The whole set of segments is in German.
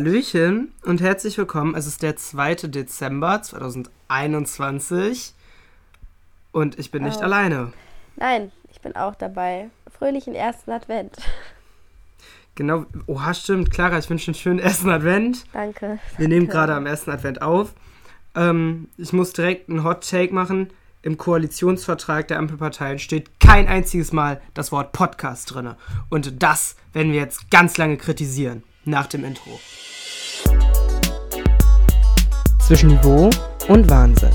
Hallöchen und herzlich willkommen. Es ist der 2. Dezember 2021 und ich bin nicht Oh. alleine. Nein, ich bin auch dabei. Fröhlichen ersten Advent. Genau, oha, stimmt. Clara, ich wünsche einen schönen ersten Advent. Danke. Wir nehmen gerade am ersten Advent auf. Ähm, ich muss direkt einen Hot Take machen. Im Koalitionsvertrag der Ampelparteien steht kein einziges Mal das Wort Podcast drin. Und das werden wir jetzt ganz lange kritisieren. Nach dem Intro. Zwischen Niveau und Wahnsinn.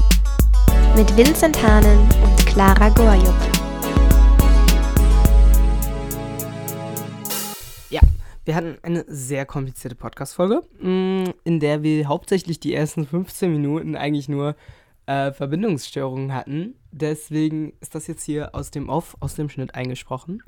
mit Vincent Hahnen und Clara Gorjuk. Ja, wir hatten eine sehr komplizierte Podcast-Folge, mh, in der wir hauptsächlich die ersten 15 Minuten eigentlich nur äh, Verbindungsstörungen hatten. Deswegen ist das jetzt hier aus dem Off, aus dem Schnitt eingesprochen.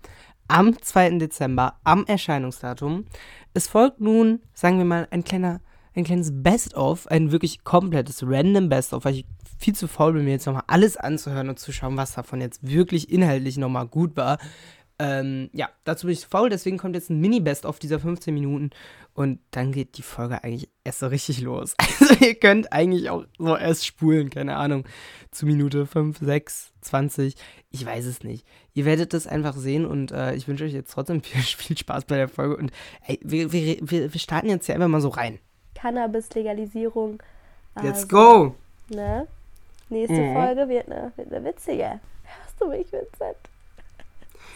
Am 2. Dezember, am Erscheinungsdatum. Es folgt nun, sagen wir mal, ein kleiner, ein kleines Best-of, ein wirklich komplettes random Best-of, weil ich viel zu faul bin, mir jetzt nochmal alles anzuhören und zu schauen, was davon jetzt wirklich inhaltlich nochmal gut war. Ähm, ja, dazu bin ich faul, deswegen kommt jetzt ein Mini-Best-of dieser 15 Minuten und dann geht die Folge eigentlich erst so richtig los. Also ihr könnt eigentlich auch so erst spulen, keine Ahnung, zu Minute 5, 6, 20, ich weiß es nicht. Ihr werdet das einfach sehen und äh, ich wünsche euch jetzt trotzdem viel, viel Spaß bei der Folge und ey, wir, wir, wir wir starten jetzt hier einfach mal so rein. Cannabis-Legalisierung. Let's Also, go! Ne? Nächste Mhm. Folge wird eine, wird eine witzige. Hörst du mich, Vincent?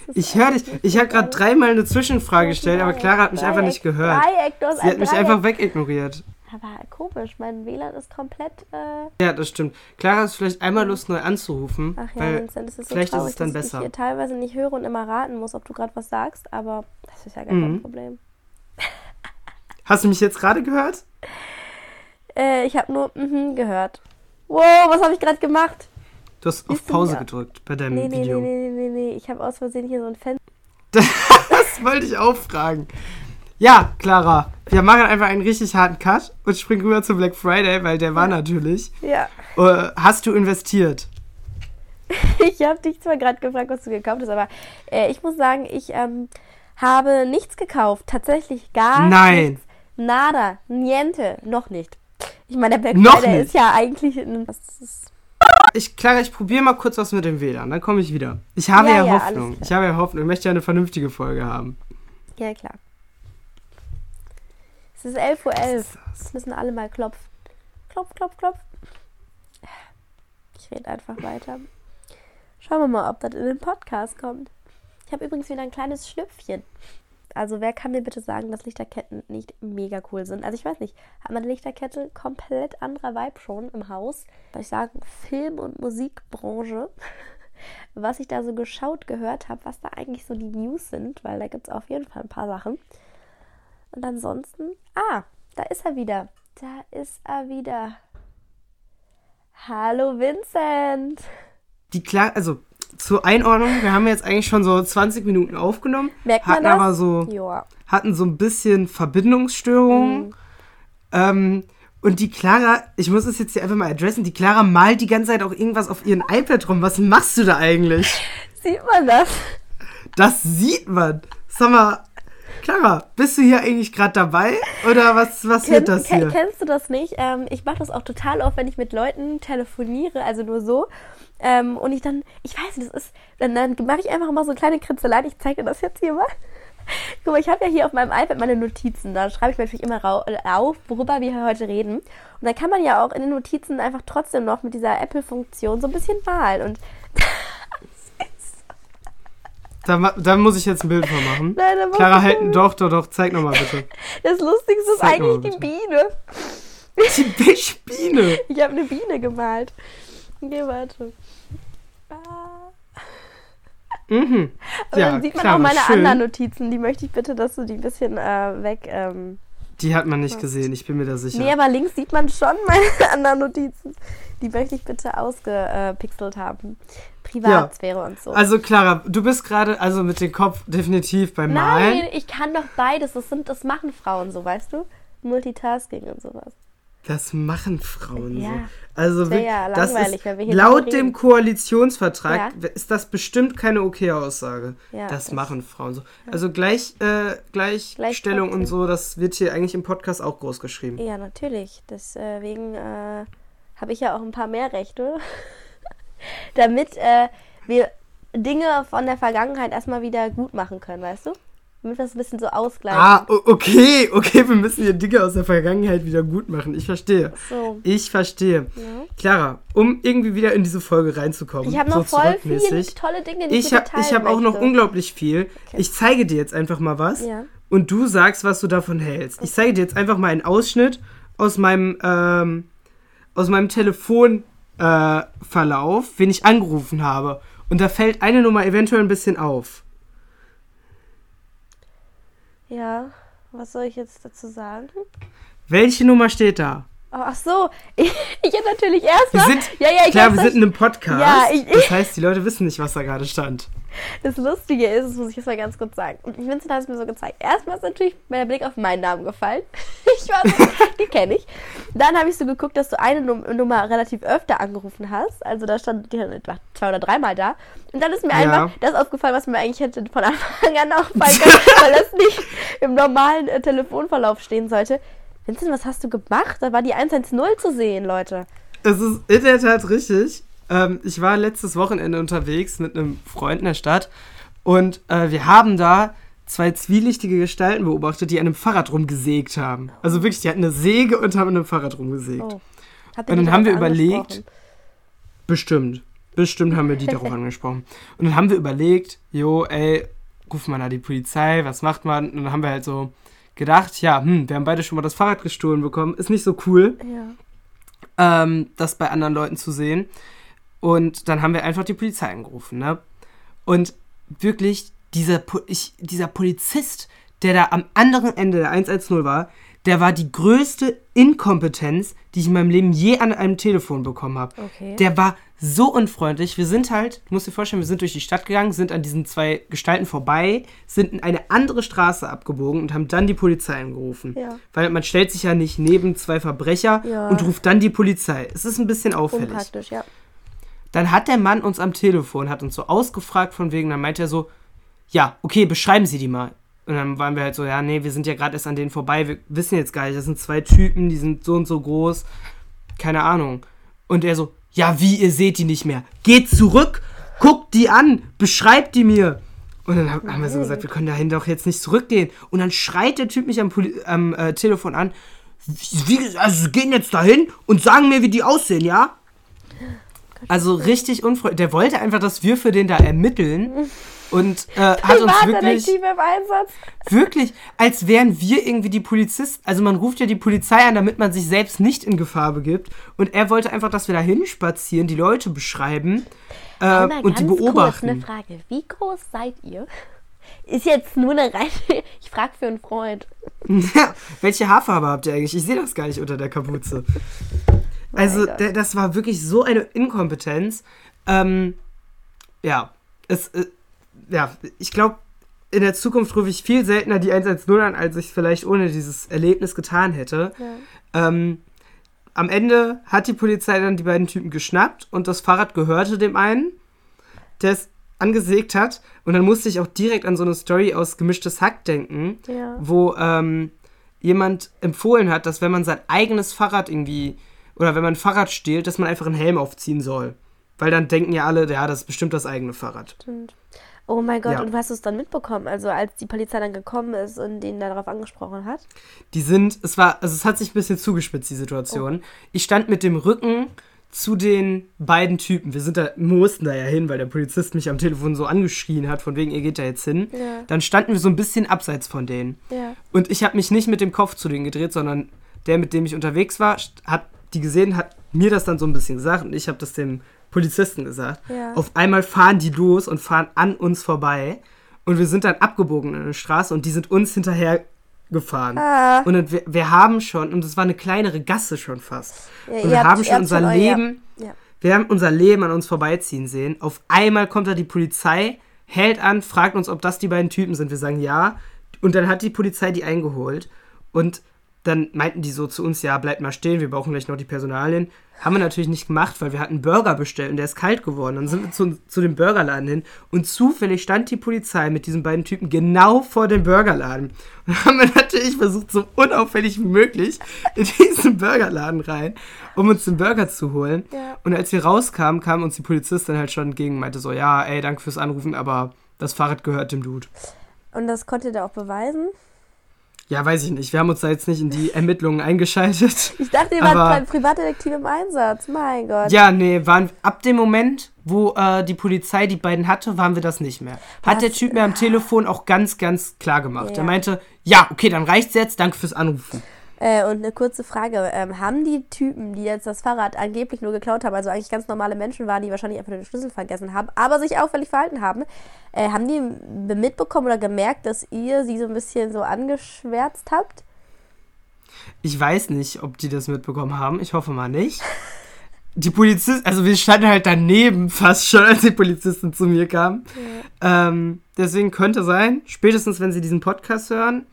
Das ist Ich höre dich, ich habe gerade dreimal eine Zwischenfrage gestellt, aber Clara hat mich einfach nicht gehört. Dreieck, du hast Sie hat mich Dreieck. einfach wegignoriert. Aber komisch, mein WLAN ist komplett. Äh, Ja, das stimmt. Clara hast vielleicht einmal Lust, neu anzurufen. ach ja, weil Vincent, es ist so vielleicht ist traurig, es dann dass besser. ich hier teilweise nicht höre und immer raten muss, ob du gerade was sagst, aber das ist ja gar kein Mhm. Problem. Hast du mich jetzt gerade gehört? Äh, ich habe nur mhm gehört. Wow, was habe ich gerade gemacht? Du hast auf Siehst du Pause ja. gedrückt bei deinem Nee, nee, nee, Video. nee, nee, nee, nee. Ich habe aus Versehen hier so ein Fenster. Das wollte ich auch fragen. Ja, Clara, wir machen einfach einen richtig harten Cut und springen rüber zu Black Friday, weil der war natürlich. Ja. Äh, hast du investiert? Ich habe dich zwar gerade gefragt, was du gekauft hast, aber äh, ich muss sagen, ich ähm, habe nichts gekauft. Tatsächlich gar Nein. nichts. Nada, niente, noch nicht. Ich meine, der Black Noch Friday nicht? ist ja eigentlich ein. Das ist, Ich, Clara, ich probiere mal kurz was mit dem WLAN, dann komme ich wieder. Ich habe Ja, ja, ja, Hoffnung. Ich habe ja Hoffnung. Ich möchte ja eine vernünftige Folge haben. ja, klar. Es ist 11.11 Uhr. Es müssen alle mal klopfen. Klopf, klopf, klopf. Ich rede einfach weiter. Schauen wir mal, ob das in den Podcast kommt. Ich habe übrigens wieder ein kleines Schnüpfchen. Also wer kann mir bitte sagen, dass Lichterketten nicht mega cool sind? Also ich weiß nicht, hat meine Lichterkette komplett anderer Vibe schon im Haus? Soll ich sagen, Film- und Musikbranche? Was ich da so geschaut, gehört habe, was da eigentlich so die News sind, weil da gibt es auf jeden Fall ein paar Sachen. Und ansonsten, ah, da ist er wieder. Da ist er wieder. Hallo Vincent. Die Clara, also zur Einordnung, wir haben jetzt eigentlich schon so 20 Minuten aufgenommen, Merkt man hatten aber so, Joa. hatten so ein bisschen Verbindungsstörungen. Ähm, und die Clara, ich muss es jetzt hier einfach mal adressen, die Clara malt die ganze Zeit auch irgendwas auf ihren iPad rum. Was machst du da eigentlich? Sieht man das? Das sieht man. Sag mal, Clara, bist du hier eigentlich gerade dabei? Oder was, was wird das ken- hier? Kennst du das nicht? Ähm, ich mache das auch total oft, wenn ich mit Leuten telefoniere, also nur so. Ähm, und ich dann, ich weiß nicht, das ist, dann, dann mache ich einfach mal so kleine Kritzeleien. Ich zeige dir das jetzt hier mal. Guck mal, ich habe ja hier auf meinem iPad meine Notizen. Da schreibe ich mir natürlich immer äh, auf, worüber wir heute reden. Und dann kann man ja auch in den Notizen einfach trotzdem noch mit dieser Apple-Funktion so ein bisschen malen. Und Da, da muss ich jetzt ein Bild von machen. Nein, da musst Clara, halt, doch, doch, doch, zeig nochmal bitte. das Lustigste ist Zeig eigentlich die. Biene. Die Biene. Ich habe eine Biene gemalt. Okay, warte. Ah. Mhm. Aber Ja, dann sieht man Clara, auch meine schön. anderen Notizen. Die möchte ich bitte, dass du die ein bisschen äh, weg. Ähm. Die hat man nicht gesehen, ich bin mir da sicher. Nee, aber links sieht man schon meine anderen Notizen. Die möchte ich bitte ausgepixelt haben. Privatsphäre und so. Also Clara, du bist gerade also mit dem Kopf definitiv beim Malen. Nein, ich kann doch beides. Das, sind, das machen Frauen so, weißt du? Multitasking und sowas. Das machen Frauen Ja. so. Also ja das ist, laut dem. Koalitionsvertrag Ja. ist das bestimmt keine okay Aussage. Ja, das, das- machen Frauen so. Also gleich, äh, Gleichstellung und so, das wird hier eigentlich im Podcast auch groß geschrieben. Ja, natürlich. Deswegen äh, habe ich ja auch ein paar mehr Rechte. Damit äh, wir Dinge von der Vergangenheit erstmal wieder gut machen können, weißt du? Damit wir das ein bisschen so ausgleichen. Ah, okay, okay, wir müssen hier Dinge aus der Vergangenheit wieder gut machen. Ich verstehe. So. Ich verstehe. Clara, um irgendwie wieder in diese Folge reinzukommen, Ich habe noch so voll viele tolle Dinge, die Ich ich habe ich teilen hab auch noch unglaublich viel. Ich zeige dir jetzt einfach mal was Ja. und du sagst, was du davon hältst. Ich zeige dir jetzt einfach mal einen Ausschnitt aus meinem, ähm, aus meinem Telefonverlauf, äh, wen ich angerufen habe. Und da fällt eine Nummer eventuell ein bisschen auf. Ja, was soll ich jetzt dazu sagen? Welche Nummer steht da? Oh, ach so, ich, ich hätte natürlich Wir erstmal. sind, ja, ja, ich klar, wir sind in einem Podcast. Ja, ich- das heißt, die Leute wissen nicht, was da gerade stand. Das Lustige ist, das muss ich jetzt mal ganz kurz sagen. Und Vincent hat es mir so gezeigt. Erstmal ist natürlich der Blick auf meinen Namen gefallen. Ich war so, die kenne ich. Dann habe ich so geguckt, dass du eine Num Nummer relativ öfter angerufen hast. Also da stand die etwa zwei oder dreimal da. Und dann ist mir Ja. einfach das aufgefallen, was mir eigentlich hätte von Anfang an auffallen können, weil das nicht im normalen äh, Telefonverlauf stehen sollte. Vincent, was hast du gemacht? Da war die 110 zu sehen, Leute. Es ist in der Tat richtig. Ähm, ich war letztes Wochenende unterwegs mit einem Freund in der Stadt und äh, wir haben da zwei zwielichtige Gestalten beobachtet, die an einem Fahrrad rumgesägt haben. Also wirklich, die hatten eine Säge und haben an einem Fahrrad rumgesägt. Oh. Und dann haben wir überlegt? Bestimmt. Bestimmt haben wir die darauf angesprochen. Und dann haben wir überlegt, jo, ey, ruft man da die Polizei, was macht man? Und dann haben wir halt so gedacht, ja, hm, wir haben beide schon mal das Fahrrad gestohlen bekommen, ist nicht so cool. Ja. ähm, das bei anderen Leuten zu sehen. Und dann haben wir einfach die Polizei angerufen, ne? Und wirklich, dieser, ich, dieser Polizist, der da am anderen Ende der 110 war, der war die größte Inkompetenz, die ich in meinem Leben je an einem Telefon bekommen habe. Okay. Der war so unfreundlich. Wir sind halt, du musst dir vorstellen, wir sind durch die Stadt gegangen, sind an diesen zwei Gestalten vorbei, sind in eine andere Straße abgebogen und haben dann die Polizei angerufen. Ja. Weil man stellt sich ja nicht neben zwei Verbrecher Ja. und ruft dann die Polizei. Es ist ein bisschen auffällig. Unpraktisch, ja. Dann hat der Mann uns am Telefon, hat uns so ausgefragt von wegen, dann meint er so, ja, okay, beschreiben Sie die mal. Und dann waren wir halt so, ja, nee, wir sind ja gerade erst an denen vorbei, wir wissen jetzt gar nicht, das sind zwei Typen, die sind so und so groß, keine Ahnung. Und er so, ja, wie, ihr seht die nicht mehr. Geht zurück, guckt die an, beschreibt die mir. Und dann hab, haben wir so gesagt, wir können dahin doch jetzt nicht zurückgehen. Und dann schreit der Typ mich am, Poli am äh, Telefon an, wie, also gehen jetzt dahin und sagen mir, wie die aussehen, ja? Also richtig unfreundlich. Der wollte einfach, dass wir für den da ermitteln und äh, hat uns wirklich, im Einsatz. wirklich, als wären wir irgendwie die Polizisten. Also man ruft ja die Polizei an, damit man sich selbst nicht in Gefahr begibt. Und er wollte einfach, dass wir da hinspazieren, die Leute beschreiben äh, Einmal und die beobachten. Kurz eine Frage. Wie groß seid ihr? Ist jetzt nur eine reine. Ich frage für einen Freund. Ja, welche Haarfarbe habt ihr eigentlich? Ich sehe das gar nicht unter der Kapuze. Also, Gott. der, das war wirklich so eine Inkompetenz. Ähm, ja, es, äh, ja, ich glaube, in der Zukunft rufe ich viel seltener die 110 an, als ich vielleicht ohne dieses Erlebnis getan hätte. Ähm, am Ende hat die Polizei dann die beiden Typen geschnappt und das Fahrrad gehörte dem einen, der es angesägt hat. Und dann musste ich auch direkt an so eine Story aus Gemischtes Hack denken, Ja. wo ähm, jemand empfohlen hat, dass wenn man sein eigenes Fahrrad irgendwie oder wenn man ein Fahrrad stiehlt, dass man einfach einen Helm aufziehen soll. Weil dann denken ja alle, ja, das ist bestimmt das eigene Fahrrad. Stimmt. Oh mein Gott, Ja. und was hast du dann mitbekommen? Also als die Polizei dann gekommen ist und den darauf angesprochen hat? Die sind, es war, also es hat sich ein bisschen zugespitzt, die Situation. Ich stand mit dem Rücken zu den beiden Typen. Wir sind da, mussten da ja hin, weil der Polizist mich am Telefon so angeschrien hat, von wegen, ihr geht da jetzt hin. Ja. Dann standen wir so ein bisschen abseits von denen. Ja. Und ich habe mich nicht mit dem Kopf zu denen gedreht, sondern der, mit dem ich unterwegs war, hat die gesehen, hat mir das dann so ein bisschen gesagt und ich habe das dem Polizisten gesagt. Ja. Auf einmal fahren die los und fahren an uns vorbei. Und wir sind dann abgebogen in eine Straße und die sind uns hinterher gefahren. Ah. Und dann, wir, wir haben schon, und es war eine kleinere Gasse schon fast. Ja, und wir habt- haben schon unser schon Leben, Ja. wir haben unser Leben an uns vorbeiziehen sehen. Auf einmal kommt da die Polizei, hält an, fragt uns, ob das die beiden Typen sind. Wir sagen ja. Und dann hat die Polizei die eingeholt. Und dann meinten die so zu uns, ja, bleibt mal stehen, wir brauchen gleich noch die Personalien. Haben wir natürlich nicht gemacht, weil wir hatten einen Burger bestellt und der ist kalt geworden. Dann sind wir zu, zu dem Burgerladen hin und zufällig stand die Polizei mit diesen beiden Typen genau vor dem Burgerladen. Und dann haben wir natürlich versucht, so unauffällig wie möglich in diesen Burgerladen rein, um uns den Burger zu holen. Ja. Und als wir rauskamen, kam uns die Polizistin halt schon entgegen und meinte so, ja, ey, danke fürs Anrufen, aber das Fahrrad gehört dem Dude. Und das konnte der auch beweisen. Ja, weiß ich nicht. Wir haben uns da jetzt nicht in die Ermittlungen eingeschaltet. Ich dachte, ihr wart beim Privatdetektiv im Einsatz. Mein Gott. Ja, nee, waren ab dem Moment, wo äh, die Polizei die beiden hatte, waren wir das nicht mehr. Hat Was? der Typ mir am Telefon auch ganz, ganz klar gemacht. Ja. Er meinte, ja, okay, dann reicht's jetzt, danke fürs Anrufen. Äh, und eine kurze Frage. Ähm, haben die Typen, die jetzt das Fahrrad angeblich nur geklaut haben, also eigentlich ganz normale Menschen waren, die wahrscheinlich einfach nur den Schlüssel vergessen haben, aber sich auffällig verhalten haben, äh, haben die mitbekommen oder gemerkt, dass ihr sie so ein bisschen so angeschwärzt habt? Ich weiß nicht, ob die das mitbekommen haben. Ich hoffe mal nicht. Die Polizisten, also wir standen halt daneben fast schon, als die Polizistin zu mir kam. Ähm, deswegen könnte sein, spätestens wenn sie diesen Podcast hören,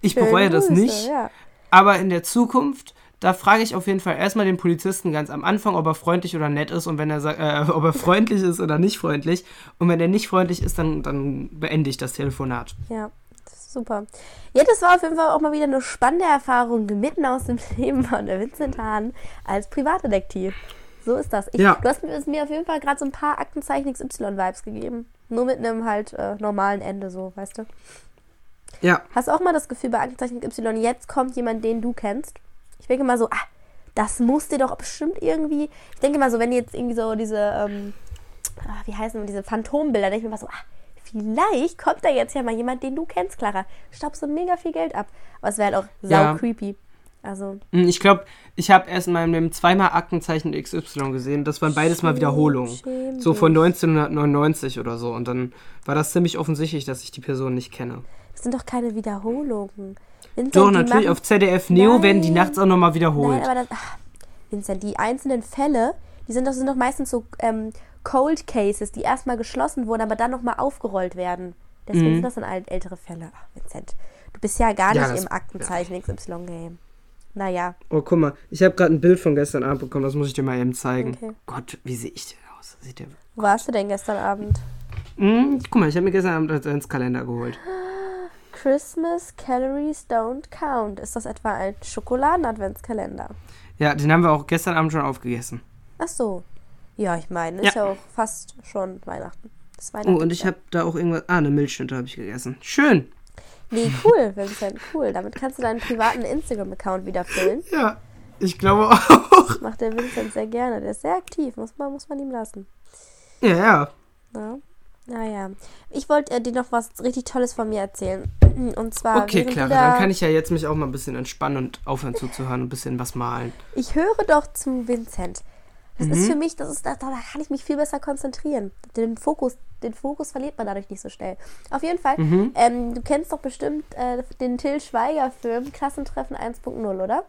ich bereue Schöne das Grüße, nicht. Ja. Aber in der Zukunft, da frage ich auf jeden Fall erstmal den Polizisten ganz am Anfang, ob er freundlich oder nett ist und wenn er sagt, äh, ob er freundlich ist oder nicht freundlich. Und wenn er nicht freundlich ist, dann, dann beende ich das Telefonat. Ja, super. Ja, das war auf jeden Fall auch mal wieder eine spannende Erfahrung mitten aus dem Leben von der Vincent Hahn als Privatdetektiv. So ist das. Ich, Ja. Du hast mir- mir auf jeden Fall gerade so ein paar Aktenzeichen XY-Vibes gegeben. Nur mit einem halt äh, normalen Ende, so, weißt du. Ja, Hast du auch mal das Gefühl bei Aktenzeichen Y, jetzt kommt jemand, den du kennst? Ich denke mal so, ah, das muss dir doch bestimmt irgendwie. Ich denke mal so, wenn jetzt irgendwie so diese, ähm, ah, wie heißen diese Phantombilder, denke ich mir mal so, ah, vielleicht kommt da jetzt ja mal jemand, den du kennst, Clara. Staubst du mega viel Geld ab. Aber es wäre halt auch sau Ja. creepy. Also, Hm, ich glaube, ich habe erst in meinem Leben zweimal Aktenzeichen XY gesehen. Das waren beides mal Wiederholungen. So von dich. 1999 oder so. Und dann war das ziemlich offensichtlich, dass ich die Person nicht kenne. Das sind doch keine Wiederholungen. Vincent, Doch, natürlich, machen- auf ZDF Neo werden die Nein. nachts auch nochmal wiederholt. Nein, aber das. Ach, Vincent, die einzelnen Fälle, die sind doch, sind doch meistens so ähm, Cold Cases, die erstmal geschlossen wurden, aber dann nochmal aufgerollt werden. Deswegen Mhm. sind das dann ältere Fälle. Ach, Vincent, du bist ja gar Ja, nicht das- im Aktenzeichen XY-Game. Naja, Oh, guck mal, ich habe gerade ein Bild von gestern Abend bekommen, das muss ich dir mal eben zeigen. Okay. Gott, wie sehe ich denn aus? Sieht der... wo warst du denn gestern Abend? Hm, guck mal, ich habe mir gestern Abend einen Kalender geholt. Christmas Calories Don't Count. Ist das etwa ein Schokoladen-Adventskalender? Ja, den haben wir auch gestern Abend schon aufgegessen. Ach so. Ja, ich meine, ist ja. Ja. auch fast schon Weihnachten. Das Oh, Weihnachten und ich habe da auch irgendwas... Ah, eine Milchschnitte habe ich gegessen. Schön. Nee, cool, Vincent, cool. Damit kannst du deinen privaten Instagram-Account wieder füllen. Ja, ich glaube auch. Macht der Vincent sehr gerne. Der ist sehr aktiv, muss man, muss man ihm lassen. Ja, ja. Ja. Naja. Ich wollte äh, dir noch was richtig Tolles von mir erzählen. Und zwar. Okay, Clara, da- dann kann ich ja jetzt mich auch mal ein bisschen entspannen und aufhören zuzuhören und ein bisschen was malen. Ich höre doch zu Vincent. Das Mhm. ist für mich, das ist, da, da kann ich mich viel besser konzentrieren. Den Fokus, den Fokus verliert man dadurch nicht so schnell. Auf jeden Fall, Mhm. ähm, du kennst doch bestimmt äh, den Till Schweiger-Film Klassentreffen 1.0, oder?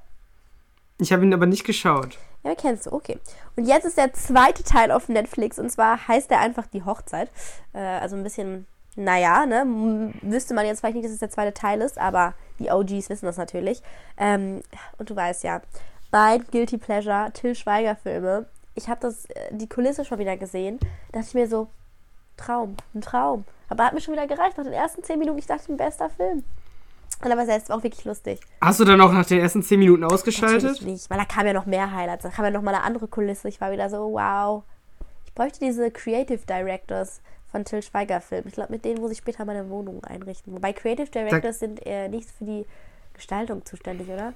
Ich habe ihn aber nicht geschaut. Ja, kennst du, okay. Und jetzt ist der zweite Teil auf Netflix und zwar heißt er einfach Die Hochzeit. Äh, also ein bisschen, naja, ne, wüsste man jetzt vielleicht nicht, dass es der zweite Teil ist, aber die OGs wissen das natürlich. Ähm, und du weißt ja, bei Guilty Pleasure, Till Schweiger Filme, ich habe das, äh, die Kulisse schon wieder gesehen, dachte ich mir so, Traum, ein Traum. Aber hat mir schon wieder gereicht, nach den ersten zehn Minuten, ich dachte, ein bester Film. Und aber selbst war auch wirklich lustig. Hast du dann auch nach den ersten 10 Minuten ausgeschaltet? Natürlich nicht, weil da kam ja noch mehr Highlights. Da kam ja noch mal eine andere Kulisse. Ich war wieder so, wow. Ich bräuchte diese Creative Directors von Till Schweiger Film. Ich glaube, mit denen muss ich später meine Wohnung einrichten. Wobei Creative Directors sind äh, nicht für die Gestaltung zuständig, oder?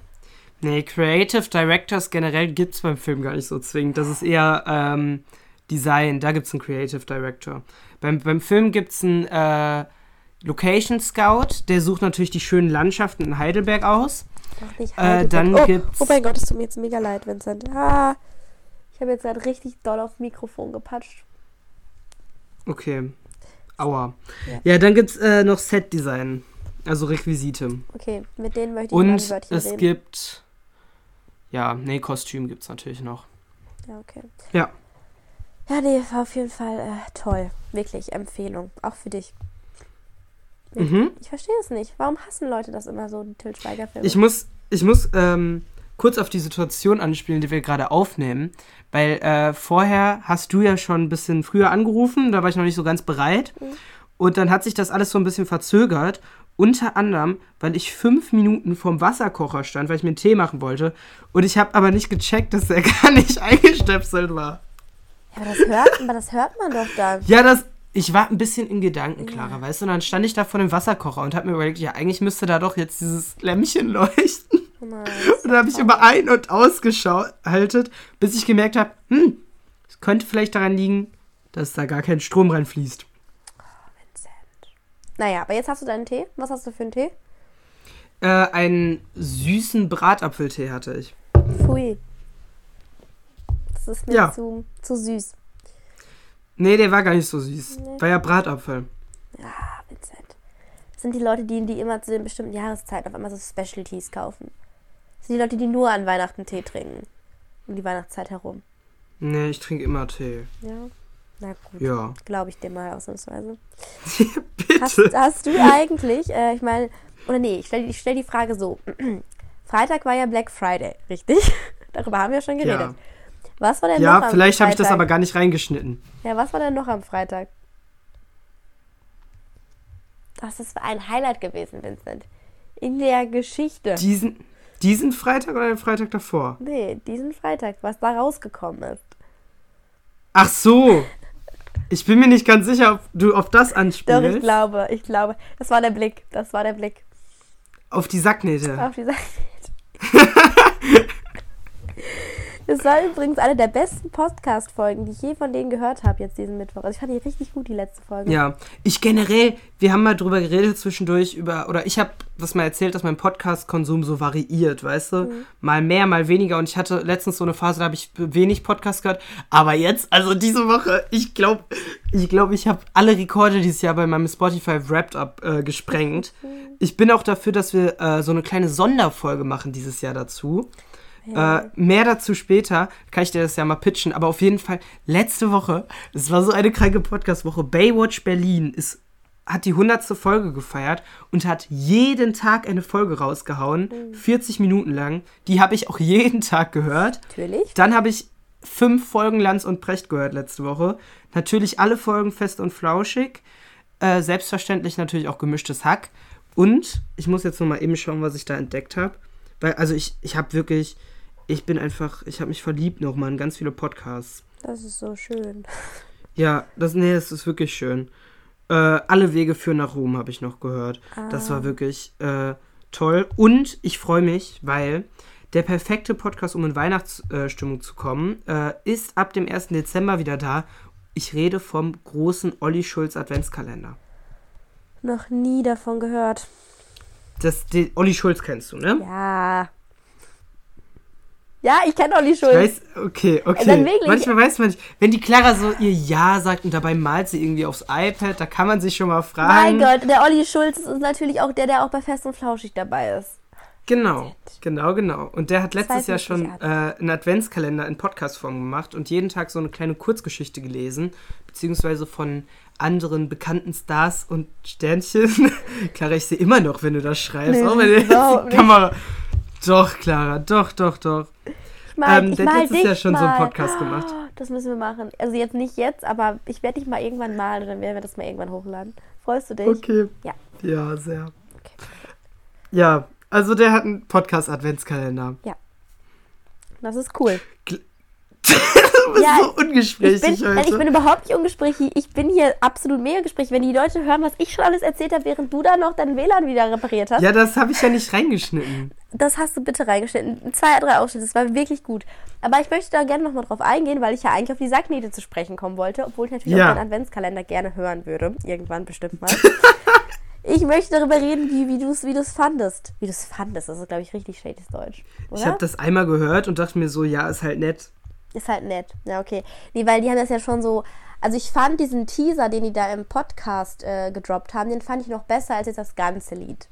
Nee, Creative Directors generell gibt es beim Film gar nicht so zwingend. Das ist eher ähm, Design, da gibt es einen Creative Director. Beim, beim Film gibt es einen äh, Location Scout, der sucht natürlich die schönen Landschaften in Heidelberg aus. Doch nicht Äh, Heidelberg. dann oh, gibt's- Oh mein Gott, es tut mir jetzt mega leid, Vincent. Ah, ich habe jetzt gerade richtig doll aufs Mikrofon gepatscht. Okay. Aua. Ja. Ja, dann gibt es äh, noch Set Design, also Requisite. Okay, mit denen möchte ich mal Und Wörtchen es reden. gibt. Ja, nee, Kostüm gibt es natürlich noch. Ja, okay. Ja. Ja, nee, war auf jeden Fall äh, toll. Wirklich, Empfehlung. Auch für dich. Mhm. Ich verstehe es nicht. Warum hassen Leute das immer so, die Till Schweiger-Filme? Ich muss, ich muss ähm, kurz auf die Situation anspielen, die wir gerade aufnehmen. Weil äh, vorher hast du ja schon ein bisschen früher angerufen, da war ich noch nicht so ganz bereit. Und dann hat sich das alles so ein bisschen verzögert. Unter anderem, weil ich fünf Minuten vorm Wasserkocher stand, weil ich mir einen Tee machen wollte. Und ich habe aber nicht gecheckt, dass der gar nicht eingestöpselt war. Ja, aber das hört, aber das hört man doch dann. Ja, das. Ich war ein bisschen in Gedanken, Clara, weißt du? Und dann stand ich da vor dem Wasserkocher und habe mir überlegt, ja, eigentlich müsste da doch jetzt dieses Lämpchen leuchten. Oh Und dann habe ich immer ein- und ausgeschaltet, bis ich gemerkt habe, hm, es könnte vielleicht daran liegen, dass da gar kein Strom reinfließt. Naja, aber jetzt hast du deinen Tee. Was hast du für einen Tee? Äh, einen süßen Bratapfeltee hatte ich. Pfui. Das ist mir Ja. zu, zu süß. Nee, der war gar nicht so süß. War ja Bratapfel. Ah, Vincent. Das sind die Leute, die, die immer zu den bestimmten Jahreszeiten auf einmal so Specialties kaufen. Das sind die Leute, die nur an Weihnachten Tee trinken. Um die Weihnachtszeit herum. Nee, ich trinke immer Tee. Ja. Na gut. Ja. Glaube ich dir mal ausnahmsweise. Bitte. Hast, hast du eigentlich, äh, ich meine, oder nee, ich stelle stell die Frage so. Freitag war ja Black Friday, richtig? Darüber haben wir schon geredet. Ja, Was war denn noch ja am vielleicht habe ich das Freitag? aber gar nicht reingeschnitten. Ja, was war denn noch am Freitag? Das ist ein Highlight gewesen, Vincent. In der Geschichte. Diesen, diesen Freitag oder den Freitag davor? nee, diesen Freitag, was da rausgekommen ist. Ach so. Ich bin mir nicht ganz sicher, ob du auf das Doch, anspielst. ich glaube, ich glaube. Das war der Blick. Das war der Blick Auf die Sacknähte. auf die Seite. Es war übrigens eine der besten Podcast-Folgen, die ich je von denen gehört habe, jetzt diesen Mittwoch. Also ich fand die richtig gut, die letzte Folge. Ja, ich generell, wir haben mal drüber geredet zwischendurch über, oder ich habe das mal erzählt, dass mein Podcast-Konsum so variiert, weißt du? Mal mehr, mal weniger. Und ich hatte letztens so eine Phase, da habe ich wenig Podcast gehört. Aber jetzt, also diese Woche, ich glaube, ich glaube, ich habe alle Rekorde dieses Jahr bei meinem Spotify Wrapped Up äh, gesprengt. Ich bin auch dafür, dass wir äh, so eine kleine Sonderfolge machen dieses Jahr dazu. Äh, mehr dazu später, kann ich dir das ja mal pitchen, aber auf jeden Fall, letzte Woche, es war so eine kranke Podcast-Woche, Baywatch Berlin ist, hat die 100. Folge gefeiert und hat jeden Tag eine Folge rausgehauen, 40 Minuten lang. Die habe ich auch jeden Tag gehört. Natürlich. Dann habe ich fünf Folgen Lanz und Precht gehört letzte Woche. Natürlich alle Folgen fest und flauschig. Äh, selbstverständlich natürlich auch gemischtes Hack. Und ich muss jetzt noch mal eben schauen, was ich da entdeckt habe. Weil, also ich, ich habe wirklich, ich bin einfach, ich habe mich verliebt nochmal in ganz viele Podcasts. Das ist so schön. Ja, das, nee, das ist wirklich schön. Äh, alle Wege führen nach Rom habe ich noch gehört. Das war wirklich äh, toll. Und ich freue mich, weil der perfekte Podcast, um in Weihnachtsstimmung zu kommen, äh, ist ab dem 1. Dezember wieder da. Ich rede vom großen Olli Schulz Adventskalender. Noch nie davon gehört. Das, den, Olli Schulz kennst du, ne? Ja. Ja, ich kenne Olli Ich Schulz. weiß, okay, okay. Dann wirklich- Manchmal weiß man nicht, wenn die Clara so ihr Ja sagt und dabei malt sie irgendwie aufs iPad, da kann man sich schon mal fragen. Mein Gott, der Olli Schulz ist natürlich auch der, der auch bei Fest und Flauschig dabei ist. Genau, genau, genau. Und der hat letztes Jahr schon äh, einen Adventskalender in Podcastform gemacht und jeden Tag so eine kleine Kurzgeschichte gelesen, beziehungsweise von anderen bekannten Stars und Sternchen. Clara, ich sehe immer noch, wenn du das schreibst. Nee, auch wenn du jetzt überhaupt die nicht. Doch, Clara, doch, doch, doch. Ich mal, Ähm, ich hat mal letztes Jahr schon so einen mal. Podcast gemacht. Oh, Das müssen wir machen. Also jetzt nicht jetzt, aber ich werde dich mal irgendwann malen und dann werden wir das mal irgendwann hochladen. Freust du dich? Okay. Ja. Ja, sehr. Ja, also der hat einen Podcast-Adventskalender. Das ist cool. Du bist Ja, so ungesprächig Ich bin, nein, heute. ich bin überhaupt nicht ungesprächig. Ich bin hier absolut mega gesprächig. Wenn die Leute hören, was ich schon alles erzählt habe, während du da noch dein WLAN wieder repariert hast, ja, das habe ich ja nicht reingeschnitten. das hast du bitte reingeschnitten. Zwei, drei Ausschnitte, das war wirklich gut. Aber ich möchte da gerne nochmal drauf eingehen, weil ich ja eigentlich auf die Sacknähte zu sprechen kommen wollte, obwohl ich natürlich Ja. auch den Adventskalender gerne hören würde. Irgendwann bestimmt mal. ich möchte darüber reden, wie, wie du es wie du's fandest. Wie du es fandest, das ist, glaube ich, richtig schlechtes Deutsch. Oder? Ich habe das einmal gehört und dachte mir so, ja, ist halt nett. Ist halt nett. Ja, okay. Nee, weil die haben das ja schon so. Also ich fand diesen Teaser, den die da im Podcast äh, gedroppt haben, den fand ich noch besser als jetzt das ganze Lied.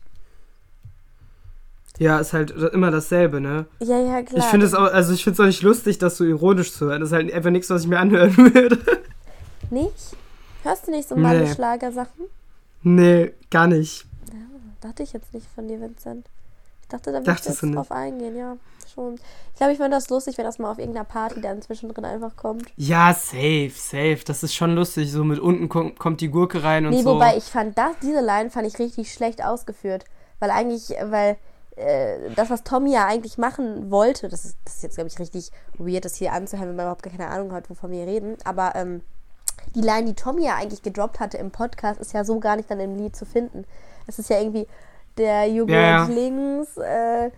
Ja, ist halt immer dasselbe, ne? Ja, ja, klar. Ich finde es auch, also ich finde es auch nicht lustig, das so ironisch zu hören. Das ist halt einfach nichts, was ich mir anhören würde. Nicht? Hörst du nicht so Nee. meine Schlagersachen? nee, gar nicht. Dachte ich jetzt nicht von dir, Vincent. Ich dachte, da würde ich jetzt du drauf eingehen, ja. Schon. Ich glaube, ich finde das lustig, wenn das mal auf irgendeiner Party dann zwischendrin einfach kommt. Ja, safe, safe. Das ist schon lustig. So mit unten kom kommt die Gurke rein und Nee, so. wobei ich fand das, diese Line fand ich richtig schlecht ausgeführt. Weil eigentlich, weil äh, das, was Tommy ja eigentlich machen wollte, das ist, das ist jetzt, glaube ich, richtig weird, das hier anzuhören, wenn man überhaupt gar keine Ahnung hat, wovon wir reden. Aber ähm, die Line, die Tommy ja eigentlich gedroppt hatte im Podcast, ist ja so gar nicht dann im Lied zu finden. Es ist ja irgendwie der Joghurt Ja, ja. links, äh,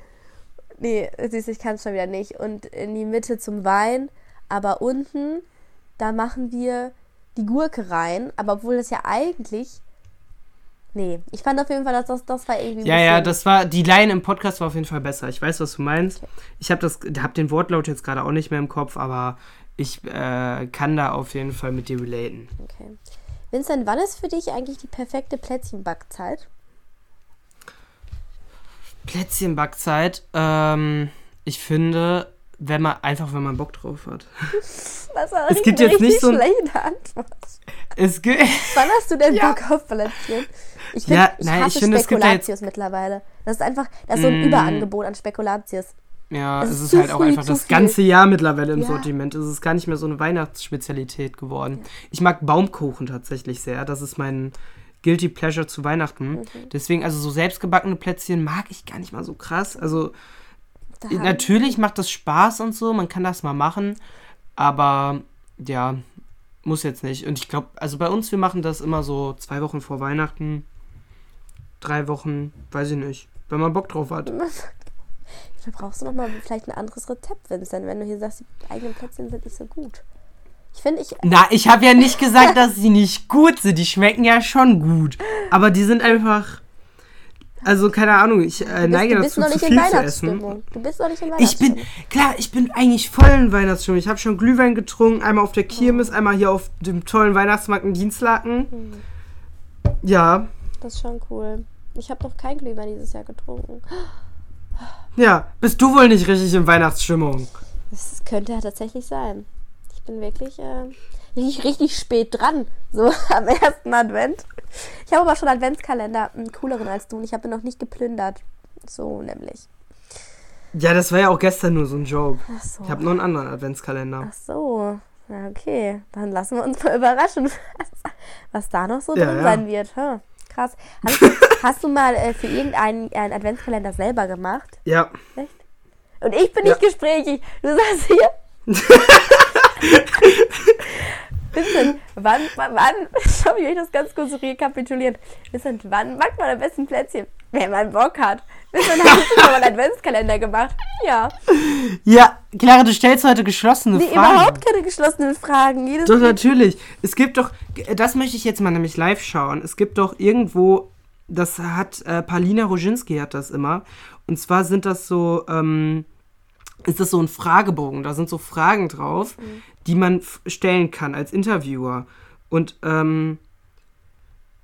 nee, siehst du, ich kann es schon wieder nicht. Und in die Mitte zum Wein, aber unten, da machen wir die Gurke rein. Aber obwohl das ja eigentlich, nee, ich fand auf jeden Fall, dass das, das war irgendwie Ja, ja, das war, die Line im Podcast war auf jeden Fall besser. Ich weiß, was du meinst. Ich habe das, hab den Wortlaut jetzt gerade auch nicht mehr im Kopf, aber ich äh, kann da auf jeden Fall mit dir relaten. Okay. Vincent, wann ist für dich eigentlich die perfekte Plätzchenbackzeit? Plätzchenbackzeit, ähm, ich finde, wenn man, einfach wenn man Bock drauf hat. Das war Es gibt eine jetzt nicht richtig so ein- schlechte Antwort. Es gibt, Wann hast du denn Ja. Bock auf Plätzchen? Ich, find, Ja, ich nein, hasse ich finde, es gibt da jetzt- Spekulatius mittlerweile. Das ist einfach, das ist so ein Mm. Überangebot an Spekulatius. ja, Es es ist ist halt auch früh, einfach das viel. ganze Jahr mittlerweile im Ja. Sortiment. Es ist gar nicht mehr so eine Weihnachtsspezialität geworden. Ich mag Baumkuchen tatsächlich sehr. Das ist mein Guilty Pleasure zu Weihnachten. Mhm. Deswegen, also so selbstgebackene Plätzchen mag ich gar nicht mal so krass. Also Da haben- Natürlich macht das Spaß und so, man kann das mal machen, aber ja, muss jetzt nicht. Und ich glaube, also bei uns, wir machen das immer so zwei Wochen vor Weihnachten, drei Wochen, weiß ich nicht, wenn man Bock drauf hat. Da brauchst du noch mal vielleicht ein anderes Rezept, Vincent, wenn du hier sagst, die eigenen Plätzchen sind nicht so gut. Ich finde, ich, Na, ich habe ja nicht gesagt, dass sie nicht gut sind, die schmecken ja schon gut, aber die sind einfach, also keine Ahnung, ich äh, bist, neige du bist dazu, noch zu nicht in viel zu essen. Weihnachtsstimmung. Du bist noch nicht in Ich bin, klar, ich bin eigentlich voll in Weihnachtsstimmung. Ich habe schon Glühwein getrunken, einmal auf der Kirmes, Oh. einmal hier auf dem tollen Weihnachtsmarkt in Dienstlaken. Hm. Ja, Das ist schon cool. Ich habe noch kein Glühwein dieses Jahr getrunken. ja, bist du wohl nicht richtig in Weihnachtsstimmung? Das könnte ja tatsächlich sein. Ich bin wirklich äh, richtig, richtig spät dran. So am ersten Advent. Ich habe aber schon Adventskalender, einen cooleren als du. Und ich habe noch nicht geplündert. So nämlich. Ja, das war ja auch gestern nur so ein Joke. Ach so. Ich habe noch einen anderen Adventskalender. Ach so. Ja, okay. Dann lassen wir uns mal überraschen, was, was da noch so Ja, drin ja. sein wird. Huh. Krass. Hast du, hast du mal äh, für irgendeinen einen Adventskalender selber gemacht? Ja, Und ich bin nicht gesprächig. Du sagst hier. Vincent, wann, wann, wann, schau ich euch das ganz kurz rekapitulieren. Vincent, wann backt man am besten Plätzchen? Wenn man Bock hat. Vincent, hast du schon mal einen Adventskalender gemacht? Ja. ja, Clara, du stellst heute geschlossene Nee, Fragen. überhaupt keine geschlossenen Fragen. Jedes Doch, natürlich. Es gibt doch, das möchte ich jetzt mal nämlich live schauen. Es gibt doch irgendwo, das hat, äh, Palina Roginski hat das immer. Und zwar sind das so, ähm, ist das so ein Fragebogen. Da sind so Fragen drauf, die man stellen kann als Interviewer. Und, ähm,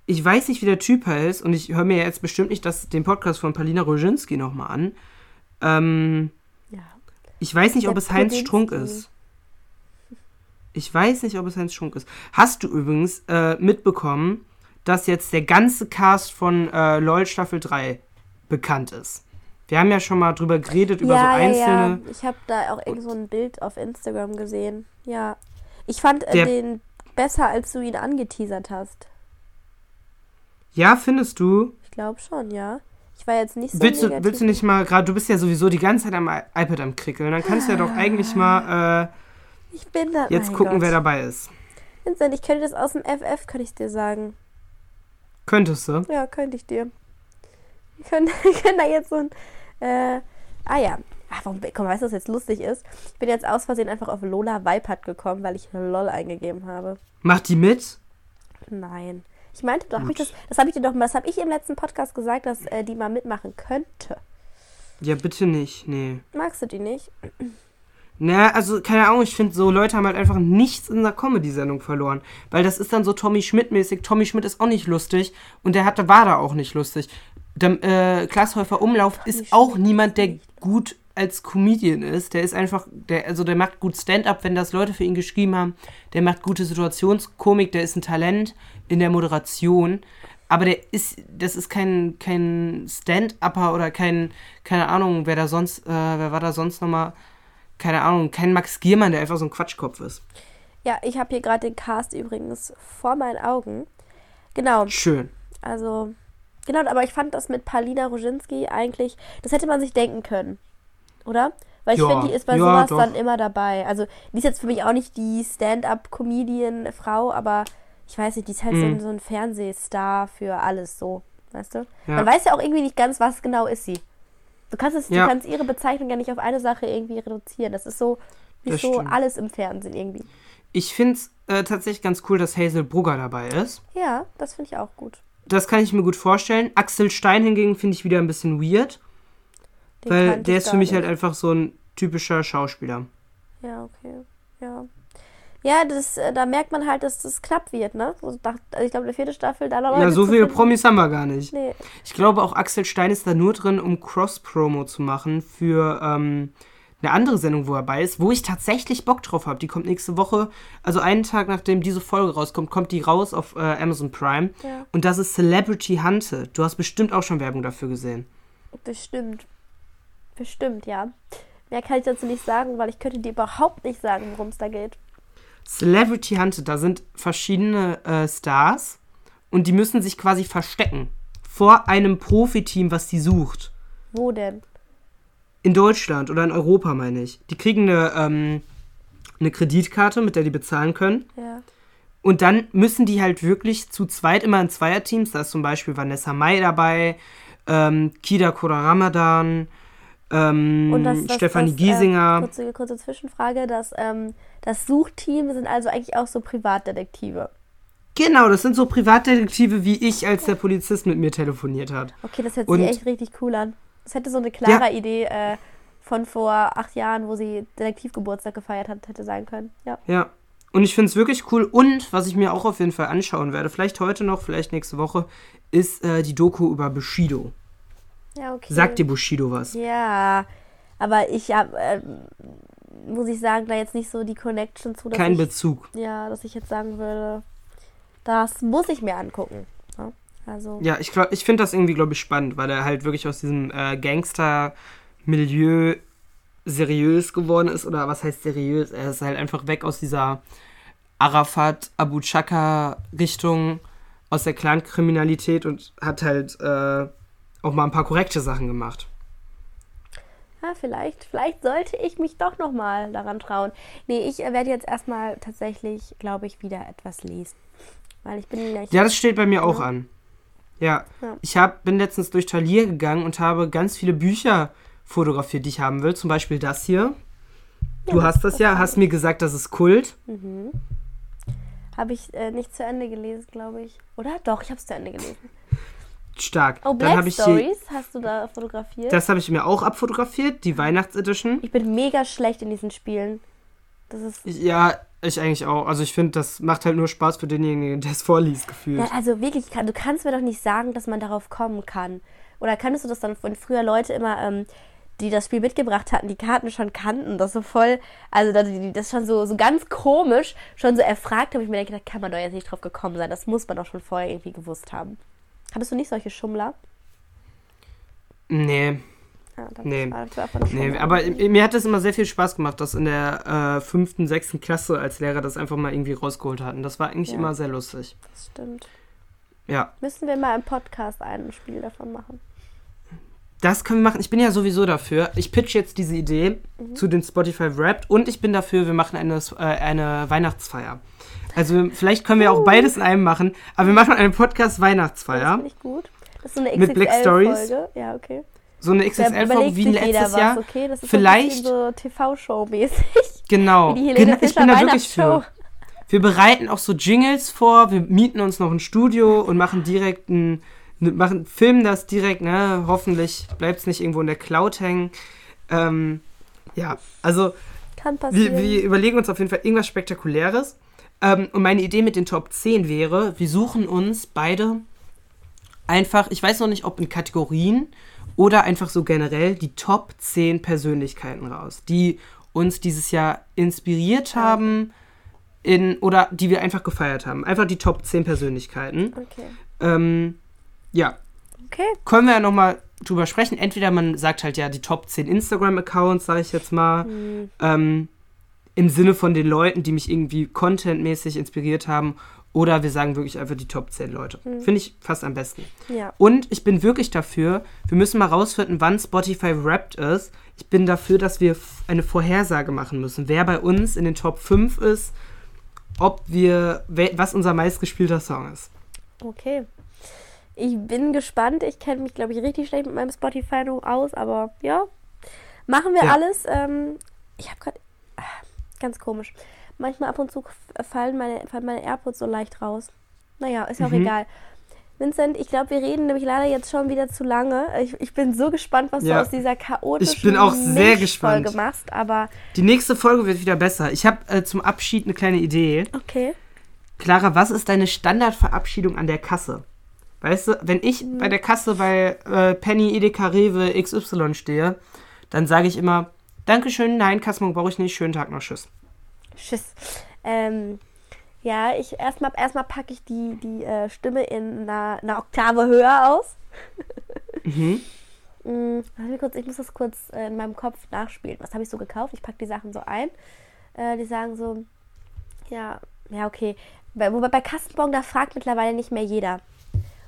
ich weiß nicht, wie der Typ heißt, und ich höre mir jetzt bestimmt nicht das, den Podcast von Palina Roginski nochmal an. Ähm, Ja. ich weiß nicht, ob es Heinz. Strunk ist. Ich weiß nicht, ob es Heinz Strunk ist. Hast du übrigens äh, mitbekommen, dass jetzt der ganze Cast von äh, LOL Staffel 3 bekannt ist? Wir haben ja schon mal drüber geredet, über ja, so einzelne. ja. Ich habe da auch irgend so ein Bild auf Instagram gesehen. Ja. Ich fand äh, Der- den besser, als du ihn angeteasert hast. Ja, findest du? Ich glaube schon, ja. Ich war jetzt nicht so willst, du negativ. willst du nicht mal, gerade du bist ja sowieso die ganze Zeit am iPad am Krickeln, dann kannst du ja doch eigentlich mal äh, Ich bin da. jetzt gucken, Gott. wer dabei ist. Vincent, ich könnte das aus dem FF, könnte ich dir sagen. Könntest du? Ja, könnte ich dir. Wir können, wir können da jetzt so ein. Äh, ah ja. Ach, warum, komm, weißt du, was jetzt lustig ist? Ich bin jetzt aus Versehen einfach auf Lola Weipert gekommen, weil ich LOL eingegeben habe. Macht die mit? Nein. Ich meinte doch, hab ich das, das habe ich dir doch, das habe ich im letzten Podcast gesagt, dass äh, die mal mitmachen könnte. Ja, bitte nicht, nee. Magst du die nicht? Na, also, keine Ahnung, ich finde, so Leute haben halt einfach nichts in der Comedy-Sendung verloren. Weil das ist dann so Tommy Schmidt-mäßig. Tommy Schmidt ist auch nicht lustig und der hatte, war da auch nicht lustig. Der, äh, Klaas Häufer Umlauf ist auch Schmidt niemand, ist der gut als Comedian ist. Der ist einfach, der, also der macht gut Stand-up, wenn das Leute für ihn geschrieben haben. Der macht gute Situationskomik, der ist ein Talent in der Moderation. aber der ist, das ist kein, kein Stand-Upper oder kein, keine Ahnung, wer da sonst, äh, wer war da sonst nochmal, keine Ahnung, kein Max Giermann, der einfach so ein Quatschkopf ist. Ja, ich habe hier gerade den Cast übrigens vor meinen Augen. Genau, Schön. also, genau, aber ich fand das mit Paulina Roginski eigentlich, das hätte man sich denken können, oder? Weil ich Ja, finde, die ist bei ja, sowas doch. dann immer dabei. Also, die ist jetzt für mich auch nicht die Stand-up-Comedian-Frau, aber ich weiß nicht, die ist halt so, Mhm. ein, so ein Fernsehstar für alles so, weißt du? Ja. Man weiß ja auch irgendwie nicht ganz, was genau ist sie. Du kannst es, Ja. du kannst ihre Bezeichnung ja nicht auf eine Sache irgendwie reduzieren. Das ist so, wie Das so stimmt. alles im Fernsehen irgendwie. Ich finde es äh, tatsächlich ganz cool, dass Hazel Brugger dabei ist. Ja, das finde ich auch gut. Das kann ich mir gut vorstellen. Axel Stein hingegen finde ich wieder ein bisschen weird, Den weil der ist für mich nicht. halt einfach so ein typischer Schauspieler. Ja, okay. Ja. Ja, das, äh, da merkt man halt, dass das knapp wird, ne? Also ich glaube, der vierte Staffel, da noch Ja, Leute so viele finden. Promis haben wir gar nicht. Nee. Ich glaube auch Axel Stein ist da nur drin, um Cross-Promo zu machen für ähm, eine andere Sendung, wo er bei ist, wo ich tatsächlich Bock drauf habe. Die kommt nächste Woche, also einen Tag nachdem diese Folge rauskommt, kommt die raus auf äh, Amazon Prime. Ja. Und das ist Celebrity Hunted. Du hast bestimmt auch schon Werbung dafür gesehen. Bestimmt. Bestimmt, ja. Mehr kann ich dazu nicht sagen, weil ich könnte dir überhaupt nicht sagen, worum es da geht. Celebrity Hunted, da sind verschiedene äh, Stars und die müssen sich quasi verstecken vor einem Profiteam, was die sucht. Wo denn? In Deutschland oder in Europa, meine ich. Die kriegen eine, ähm, eine Kreditkarte, mit der die bezahlen können. Ja. Und dann müssen die halt wirklich zu zweit immer in Zweierteams. Da ist zum Beispiel Vanessa Mai dabei, ähm, Kida Kura Ramadan, ähm, Und das, das Stefanie das, Giesinger. Äh, kurze, kurze Zwischenfrage. Das, ähm, das Suchteam sind also eigentlich auch so Privatdetektive. Genau, das sind so Privatdetektive wie ich, als der Polizist mit mir telefoniert hat. Okay, das hört Und- sich echt richtig cool an. Das hätte so eine klare Idee äh, von vor acht Jahren, wo sie Detektivgeburtstag gefeiert hat, hätte sein können. Ja. Ja. Und ich finde es wirklich cool. Und was ich mir auch auf jeden Fall anschauen werde, vielleicht heute noch, vielleicht nächste Woche, ist äh, die Doku über Bushido. Ja, okay. Sagt dir Bushido was? Ja, aber ich habe, äh, muss ich sagen, da jetzt nicht so die Connection zu, dass Kein ich, Bezug. ja, dass ich jetzt sagen würde, das muss ich mir angucken. Ja? Also, Ja, ich, glaub- ich finde das irgendwie, glaube ich, spannend, weil er halt wirklich aus diesem äh, Gangster-Milieu seriös geworden ist. Oder was heißt seriös? Er ist halt einfach weg aus dieser Arafat, Abu Chaka-Richtung, aus der Clankriminalität und hat halt äh, auch mal ein paar korrekte Sachen gemacht. ja, vielleicht, vielleicht sollte ich mich doch nochmal daran trauen. Nee, ich äh, werde jetzt erstmal tatsächlich, glaube ich, wieder etwas lesen. Weil ich bin. Ja, das steht bei mir auch Ja. an. Ja, Ja. ich hab, bin letztens durch Talier gegangen und habe ganz viele Bücher fotografiert, die ich haben will. Zum Beispiel das hier. Du Ja, hast das das ja, hast mir gesagt, das ist Kult. Mhm. Habe ich äh, nicht zu Ende gelesen, glaube ich. Oder? Doch, ich habe es zu Ende gelesen. Stark. Oh, Dann Black habe ich hier, Stories hast du da fotografiert? das habe ich mir auch abfotografiert, die Weihnachtsedition. ich bin mega schlecht in diesen Spielen. Das ist Ja, ich eigentlich auch. Also ich finde, das macht halt nur Spaß für denjenigen, der es vorliest, gefühlt. Ja, also wirklich, du kannst mir doch nicht sagen, dass man darauf kommen kann. Oder kannst du das dann von früher Leute immer, ähm, die das Spiel mitgebracht hatten, die Karten schon kannten, das so voll, also da- die- das schon so, so ganz komisch, schon so erfragt, habe ich mir gedacht, da kann man doch jetzt nicht drauf gekommen sein. Das muss man doch schon vorher irgendwie gewusst haben. Hattest du nicht solche Schummler? Nee, Ja, dann Nee. das nee, aber mir hat es immer sehr viel Spaß gemacht, dass in der äh, fünften, sechsten Klasse als Lehrer das einfach mal irgendwie rausgeholt hatten. Das war eigentlich Ja. immer sehr lustig. Das stimmt. Ja. Müssen wir mal im Podcast ein Spiel davon machen. Das können wir machen. Ich bin ja sowieso dafür. Ich pitch jetzt diese Idee Mhm. zu den Spotify Wrapped und ich bin dafür, wir machen eine, äh, eine Weihnachtsfeier. Also vielleicht können wir auch beides in einem machen, aber wir machen eine Das Podcast-Weihnachtsfeier. finde ich gut. Das ist so eine Mit Black Stories? Ja, okay. So eine XXL-Folge überlegt wie letztes was, Jahr. okay? Das ist Vielleicht- so TV-Show-mäßig. Genau. Wie die Helene ich bin da wirklich für. Wir bereiten auch so Jingles vor, wir mieten uns noch ein Studio und machen direkt ein, ne- machen, filmen das direkt, ne? Hoffentlich bleibt es nicht irgendwo in der Cloud hängen. Ähm, ja, also Kann wir, passieren. wir überlegen uns auf jeden Fall irgendwas Spektakuläres. Ähm, und meine Idee mit den Top 10 wäre, wir suchen uns beide einfach, ich weiß noch nicht, ob in Kategorien oder einfach so generell, die Top 10 Persönlichkeiten raus, die uns dieses Jahr inspiriert haben in, oder die wir einfach gefeiert haben. Einfach die Top 10 Persönlichkeiten. Okay. Ähm, ja, Okay. können wir ja nochmal drüber sprechen. Entweder man sagt halt ja die Top 10 Instagram-Accounts, sage ich jetzt mal, Hm, ähm, im Sinne von den Leuten, die mich irgendwie contentmäßig inspiriert haben. Oder wir sagen wirklich einfach die Top 10 Leute. Finde ich fast am besten. ja. Und ich bin wirklich dafür, wir müssen mal rausfinden, wann Spotify Wrapped ist. Ich bin dafür, dass wir eine Vorhersage machen müssen, wer bei uns in den Top 5 ist, ob wir, was unser meistgespielter Song ist. Okay. Ich bin gespannt. Ich kenne mich, glaube ich, richtig schlecht mit meinem Spotify aus, aber ja. Machen wir Ja. alles. Ähm, ich habe gerade. Ganz komisch. Manchmal ab und zu fallen meine, fallen meine AirPods so leicht raus. Naja, ist auch Mhm. egal. Vincent, ich glaube, wir reden nämlich leider jetzt schon wieder zu lange. Ich, ich bin so gespannt, was Ja. du aus dieser chaotischen Ich bin auch sehr gespannt. Milchfolge machst, aber Die nächste Folge wird wieder besser. Ich habe äh, zum Abschied eine kleine Idee. okay. Clara, was ist deine Standardverabschiedung an der Kasse? Weißt du, wenn ich bei der Kasse bei äh, Penny, Edeka, Rewe, XY stehe, dann sage ich immer, Dankeschön, nein, Kassenbon brauche ich nicht, schönen Tag noch, tschüss. Tschüss. Ähm, ja, ich erstmal erstmal packe ich die, die äh, Stimme in einer, einer Oktave höher aus. Mhm. Mm, kurz, ich muss das kurz äh, in meinem Kopf nachspielen. Was habe ich so gekauft? Ich packe die Sachen so ein. Äh, die sagen so, ja, ja, okay. Bei, wobei bei Kassenbon, da fragt mittlerweile nicht mehr jeder.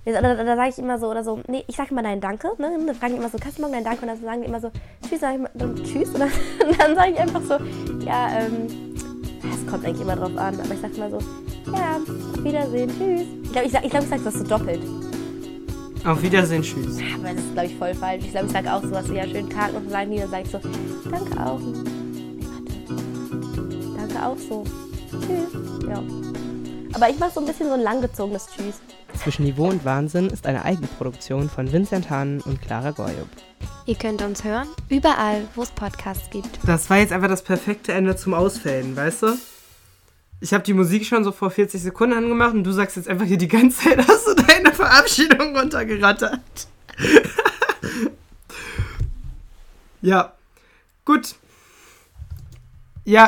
Da, da, da sage ich immer so oder so, nee, ich sage immer nein, danke. Ne? Dann fragen die immer so, Kassenbon, nein, danke. Und dann sagen die immer so, tschüss, sag ich mal, dann tschüss. Und dann, dann sage ich einfach so, ja, ähm, es kommt eigentlich immer drauf an, aber ich sage immer so, ja, auf Wiedersehen, tschüss. Ich glaube, ich, ich, glaub, ich sage das so doppelt. Auf Wiedersehen, tschüss. Aber das ist, glaube ich, voll falsch. Ich glaube, ich sage auch sowas wie, ja, schönen Tag noch, sagen die, dann sage ich so, danke auch. Nee, warte. Danke auch so. Tschüss. Ja. Aber ich mache so ein bisschen so ein langgezogenes Tschüss. Zwischen Niveau und Wahnsinn ist eine Eigenproduktion von Vincent Hahn und Clara Goyub. Ihr könnt uns hören, überall, wo es Podcasts gibt. Das war jetzt einfach das perfekte Ende zum Ausfaden, weißt du? Ich habe die Musik schon so vor 40 Sekunden angemacht und du sagst jetzt einfach hier die ganze Zeit, hast du deine Verabschiedung runtergerattert. ja, gut.